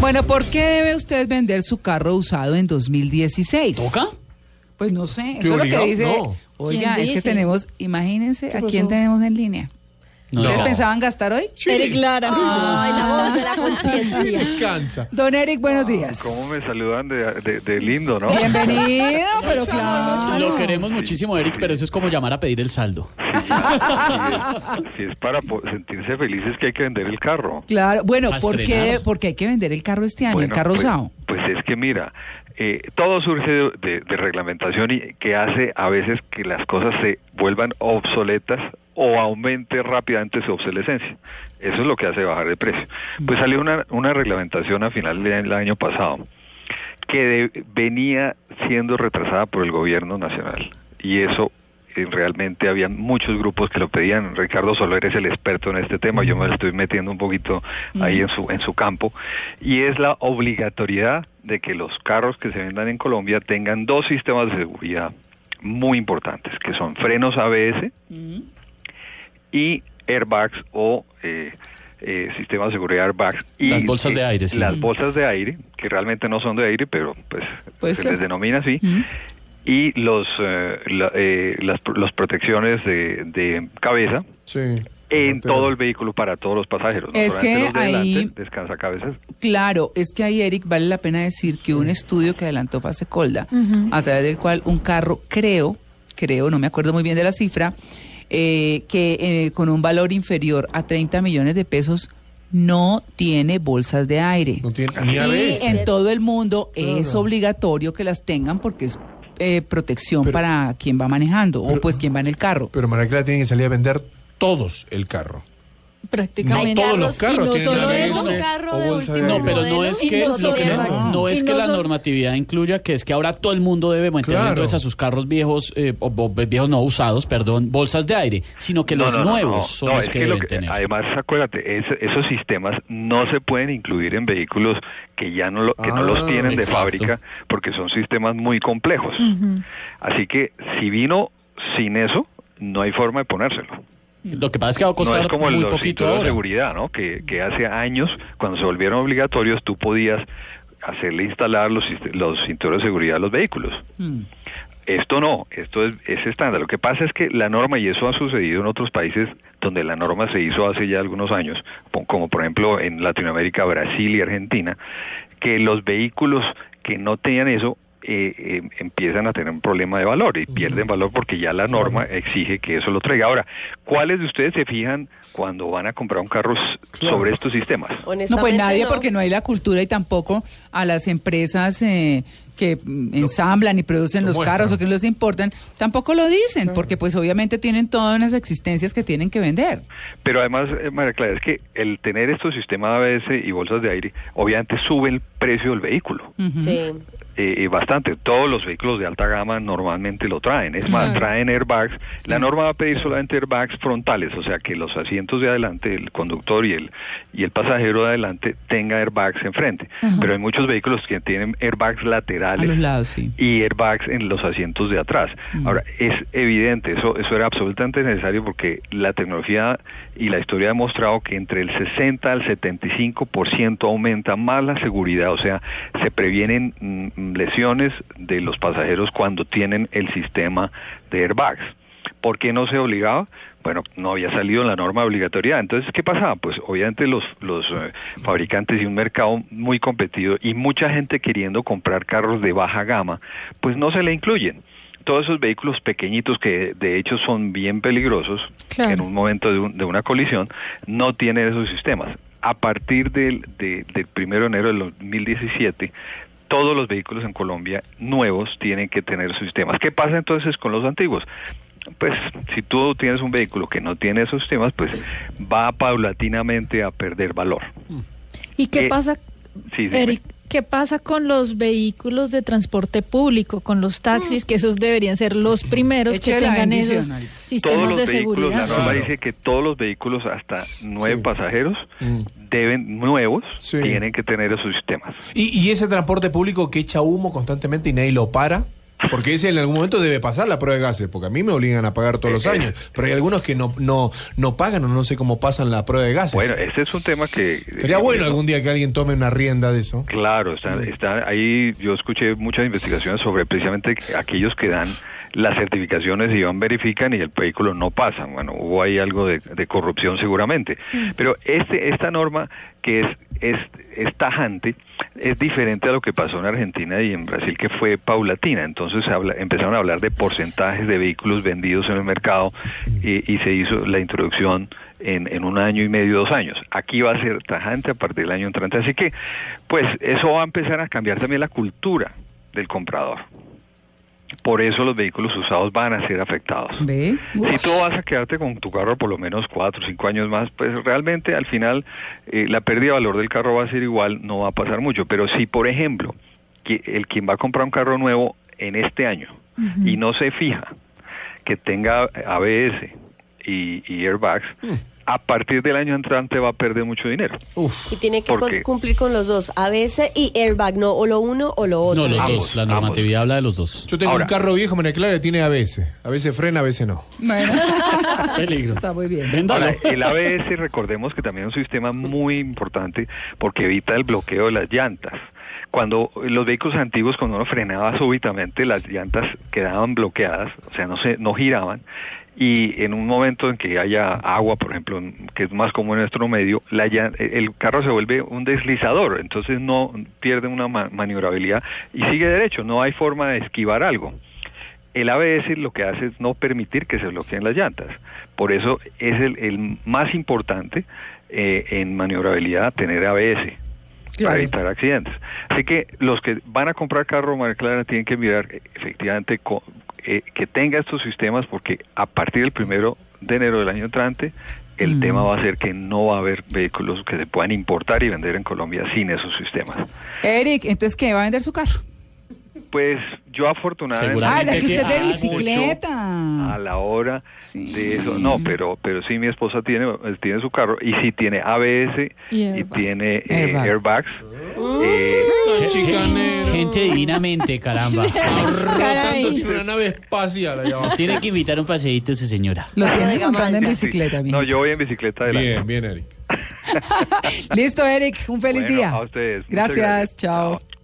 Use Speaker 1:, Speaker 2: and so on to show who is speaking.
Speaker 1: Bueno, ¿por qué debe usted vender su carro usado en 2016?
Speaker 2: ¿Toca?
Speaker 1: Pues no sé,
Speaker 2: ¿Qué
Speaker 1: eso es lo que dice.
Speaker 2: No.
Speaker 1: Oiga,
Speaker 3: ¿Quién
Speaker 1: es que tenemos, imagínense, ¿a quién tenemos en línea?
Speaker 2: No.
Speaker 1: ¿Ustedes pensaban gastar hoy?
Speaker 3: Eric Lara. Ay, la voz de la conciencia.
Speaker 4: Cansa.
Speaker 1: Don Eric, buenos días.
Speaker 5: ¿Cómo me saludan de, de- de lindo, no?
Speaker 1: Bienvenido, pero claro.
Speaker 2: Lo queremos muchísimo, Eric, pero eso es como llamar a pedir el saldo.
Speaker 5: Si es, si es para sentirse felices que hay que vender el carro.
Speaker 1: Claro, bueno, ¿por qué? Porque hay que vender el carro este año, el carro
Speaker 5: pues,
Speaker 1: usado.
Speaker 5: Pues es que mira, eh, todo surge de, de- de reglamentación y que hace a veces que las cosas se vuelvan obsoletas o aumente rápidamente su obsolescencia. Eso es lo que hace bajar de precio. Pues salió una, una reglamentación a final del año pasado que venía siendo retrasada por el gobierno nacional y eso eh, realmente había muchos grupos que lo pedían. Ricardo Soler es el experto en este tema, yo me estoy metiendo un poquito ahí en su en su campo y es la obligatoriedad de que los carros que se vendan en Colombia tengan dos sistemas de seguridad muy importantes, que son frenos ABS y airbags o eh, eh, sistemas de seguridad airbags. Y
Speaker 2: Las bolsas de aire, sí.
Speaker 5: las bolsas de aire que realmente no son de aire pero pues se
Speaker 1: ser.
Speaker 5: les denomina así. Y los eh, la- eh, las, las protecciones de, de cabeza
Speaker 4: Sí.
Speaker 5: en todo el vehículo para todos los pasajeros no
Speaker 1: Es que
Speaker 5: los de
Speaker 1: ahí-
Speaker 5: descansa cabezas.
Speaker 1: Claro, es que ahí, Eric, vale la pena decir que un estudio que adelantó Fasecolda, a través del cual un carro, creo, creo, no me acuerdo muy bien de la cifra, eh, que eh, con un valor inferior a 30 millones de pesos no tiene bolsas de aire.
Speaker 4: No tiene ni
Speaker 1: Y
Speaker 4: ABS.
Speaker 1: en todo el mundo es obligatorio que las tengan porque es eh, protección
Speaker 4: Pero-
Speaker 1: para quien va manejando o pues quien va en el carro.
Speaker 4: Pero María Clara tiene que salir a vender todos el carro.
Speaker 3: Prácticamente.
Speaker 4: No todos los carros
Speaker 3: y no solo carro de último.
Speaker 2: No, pero no es que
Speaker 3: no
Speaker 2: lo que
Speaker 3: solo-
Speaker 2: no, no es que
Speaker 3: no
Speaker 2: la normatividad incluya que es que ahora todo el mundo debe meterle
Speaker 4: Claro.
Speaker 2: entonces a sus carros viejos, eh, o, o viejos no usados, perdón, bolsas de aire, sino que
Speaker 5: No,
Speaker 2: los nuevos
Speaker 5: no.
Speaker 2: son
Speaker 5: No,
Speaker 2: los
Speaker 5: es
Speaker 2: que
Speaker 5: que lo
Speaker 2: deben
Speaker 5: que-
Speaker 2: tener.
Speaker 5: Además, acuérdate, es- esos sistemas no se pueden incluir en vehículos que ya no, lo- que no
Speaker 4: Ah,
Speaker 5: los tienen de fábrica porque son sistemas muy complejos. Así que si vino sin eso, no hay forma de ponérselo.
Speaker 2: Lo que pasa es que va a costar
Speaker 5: No es como
Speaker 2: muy
Speaker 5: los
Speaker 2: poquito
Speaker 5: de seguridad, ¿no? Que, que hace años, cuando se volvieron obligatorios, tú podías hacerle instalar los, los cinturones de seguridad a los vehículos.
Speaker 1: Mm.
Speaker 5: Esto no, esto es, es estándar. Lo que pasa es que la norma, y eso ha sucedido en otros países donde la norma se hizo hace ya algunos años, como por ejemplo en Latinoamérica, Brasil y Argentina, que los vehículos que no tenían eso eh, eh, empiezan a tener un problema de valor y pierden valor porque ya la norma exige que eso lo traiga. Ahora, ¿cuáles de ustedes se fijan cuando van a comprar un carro sobre estos sistemas?
Speaker 1: No, pues nadie
Speaker 3: no.
Speaker 1: porque no hay la cultura y tampoco a las empresas eh, que ensamblan y producen
Speaker 4: lo
Speaker 1: los
Speaker 4: muestran.
Speaker 1: carros o que los importan, tampoco lo dicen, porque pues obviamente tienen todas unas existencias que tienen que vender.
Speaker 5: Pero además, eh, María Clara, es que el tener estos sistemas ABS y bolsas de aire, obviamente sube el precio del vehículo.
Speaker 3: Sí.
Speaker 5: Eh, bastante. Todos los vehículos de alta gama normalmente lo traen. Es más, traen airbags. La norma va a pedir solamente airbags frontales, o sea que los asientos de adelante, el conductor y el y el pasajero de adelante tenga airbags enfrente. Pero hay muchos vehículos que tienen airbags
Speaker 1: A
Speaker 5: laterales
Speaker 1: los lados, sí.
Speaker 5: y airbags en los asientos de atrás. Ahora, es evidente, eso, eso era absolutamente necesario porque la tecnología y la historia ha demostrado que entre el 60 al 75% aumenta más la seguridad, o sea, se previenen mm, lesiones de los pasajeros cuando tienen el sistema de airbags. ¿Por qué no se obligaba? Bueno, no había salido la norma de obligatoriedad. Entonces, ¿qué pasaba? Pues obviamente los, los eh, fabricantes y un mercado muy competido y mucha gente queriendo comprar carros de baja gama, pues no se le incluyen. Todos esos vehículos pequeñitos que de hecho son bien peligrosos
Speaker 3: Claro.
Speaker 5: en un momento de, un- de una colisión, no tienen esos sistemas. A partir del, de- del primero de enero del 2017, todos los vehículos en Colombia nuevos tienen que tener sus sistemas. ¿Qué pasa entonces con los antiguos? Pues si tú tienes un vehículo que no tiene esos sistemas, pues va paulatinamente a perder valor.
Speaker 3: ¿Y qué
Speaker 5: Eh,
Speaker 3: pasa,
Speaker 5: sí, dime.
Speaker 3: Eric? ¿Qué pasa con los vehículos de transporte público, con los taxis, que esos deberían ser los primeros que
Speaker 1: Eche
Speaker 3: tengan esos
Speaker 1: Maritza.
Speaker 5: todos
Speaker 3: sistemas
Speaker 5: los
Speaker 3: de
Speaker 5: vehículos,
Speaker 3: seguridad?
Speaker 5: la norma
Speaker 4: Claro.
Speaker 5: dice que todos los vehículos hasta nueve
Speaker 4: Sí.
Speaker 5: pasajeros
Speaker 4: Mm.
Speaker 5: Deben, nuevos,
Speaker 4: Sí.
Speaker 5: tienen que tener esos sistemas.
Speaker 4: ¿Y, y ese transporte público que echa humo constantemente y nadie lo para? Porque ese en algún momento debe pasar la prueba de gases, porque a mí me obligan a pagar todos los
Speaker 5: Eh, eh.
Speaker 4: años, pero hay algunos que no, no, no pagan o no sé cómo pasan la prueba de gases.
Speaker 5: Bueno, ese es un tema que...
Speaker 4: Sería bueno
Speaker 5: eh,
Speaker 4: algún día que alguien tome una rienda de eso.
Speaker 5: Claro, está, está ahí, yo escuché muchas investigaciones sobre precisamente aquellos que dan las certificaciones y van, verifican y el vehículo no pasa. Bueno, hubo ahí algo de, de corrupción seguramente. Pero este, esta norma que es, es, es tajante es diferente a lo que pasó en Argentina y en Brasil, que fue paulatina. Entonces se habla- empezaron a hablar de porcentajes de vehículos vendidos en el mercado y, y se hizo la introducción en, en un año y medio, dos años. Aquí va a ser tajante a partir del año entrante. Así que, pues, eso va a empezar a cambiar también la cultura del comprador. Por eso los vehículos usados van a ser afectados.
Speaker 1: ¿Ve?
Speaker 5: Si tú vas a quedarte con tu carro por lo menos cuatro o cinco años más, pues realmente al final eh, la pérdida de valor del carro va a ser igual, no va a pasar mucho. Pero si, por ejemplo, que el quien va a comprar un carro nuevo en este año y no se fija que tenga ABS y, y airbags, a partir del año entrante va a perder mucho dinero.
Speaker 4: Uf.
Speaker 6: Y tiene que cumplir con los dos, ABS y airbag, no o lo uno o lo otro.
Speaker 2: No, los
Speaker 5: Ambos,
Speaker 2: dos. La
Speaker 5: ambos.
Speaker 2: normatividad habla de los dos.
Speaker 4: Yo tengo
Speaker 5: Ahora-
Speaker 4: un carro viejo, me Clara, tiene a veces. A veces frena, a veces no.
Speaker 1: Bueno,
Speaker 2: Peligro.
Speaker 1: está muy bien.
Speaker 5: Ahora, el ABS, recordemos que también es un sistema muy importante porque evita el bloqueo de las llantas. Cuando los vehículos antiguos, cuando uno frenaba súbitamente, las llantas quedaban bloqueadas, o sea, no se, no giraban. Y en un momento en que haya agua, por ejemplo, que es más común en nuestro medio, la llan- el carro se vuelve un deslizador, entonces no pierde una ma- maniobrabilidad y sigue derecho, no hay forma de esquivar algo el ABS lo que hace es no permitir que se bloqueen las llantas. Por eso es el, el más importante eh, en maniobrabilidad tener ABS
Speaker 1: Claro.
Speaker 5: para evitar accidentes. Así que los que van a comprar carro, María Clara, tienen que mirar efectivamente eh, que tenga estos sistemas porque a partir del primero de enero del año entrante el
Speaker 1: Mm.
Speaker 5: tema va a ser que no va a haber vehículos que se puedan importar y vender en Colombia sin esos sistemas.
Speaker 1: Eric, entonces, ¿qué? ¿Va a vender su carro?
Speaker 5: Pues yo afortunadamente...
Speaker 1: Ah, ya que usted de bicicleta.
Speaker 5: a la hora
Speaker 1: Sí.
Speaker 5: de eso. No, pero pero sí mi esposa tiene tiene su carro y sí tiene ABS
Speaker 3: Y
Speaker 5: y,
Speaker 3: airbag.
Speaker 5: tiene eh,
Speaker 1: Airbag.
Speaker 5: airbags. eh,
Speaker 4: Ay, chicanero.
Speaker 2: Gente divinamente, caramba.
Speaker 4: Tanto, tiene una nave espacial allá.
Speaker 2: Nos tiene que invitar un paseíto su señora.
Speaker 1: Lo tiene
Speaker 6: de
Speaker 1: montando en bicicleta,
Speaker 5: no,
Speaker 1: mijito.
Speaker 5: yo voy en bicicleta año.
Speaker 4: Bien, bien, Eric.
Speaker 1: Listo, Eric. Un feliz
Speaker 5: Bueno,
Speaker 1: día.
Speaker 5: a ustedes. Muchas
Speaker 1: Gracias.
Speaker 5: gracias.
Speaker 1: Chao.
Speaker 5: Chao.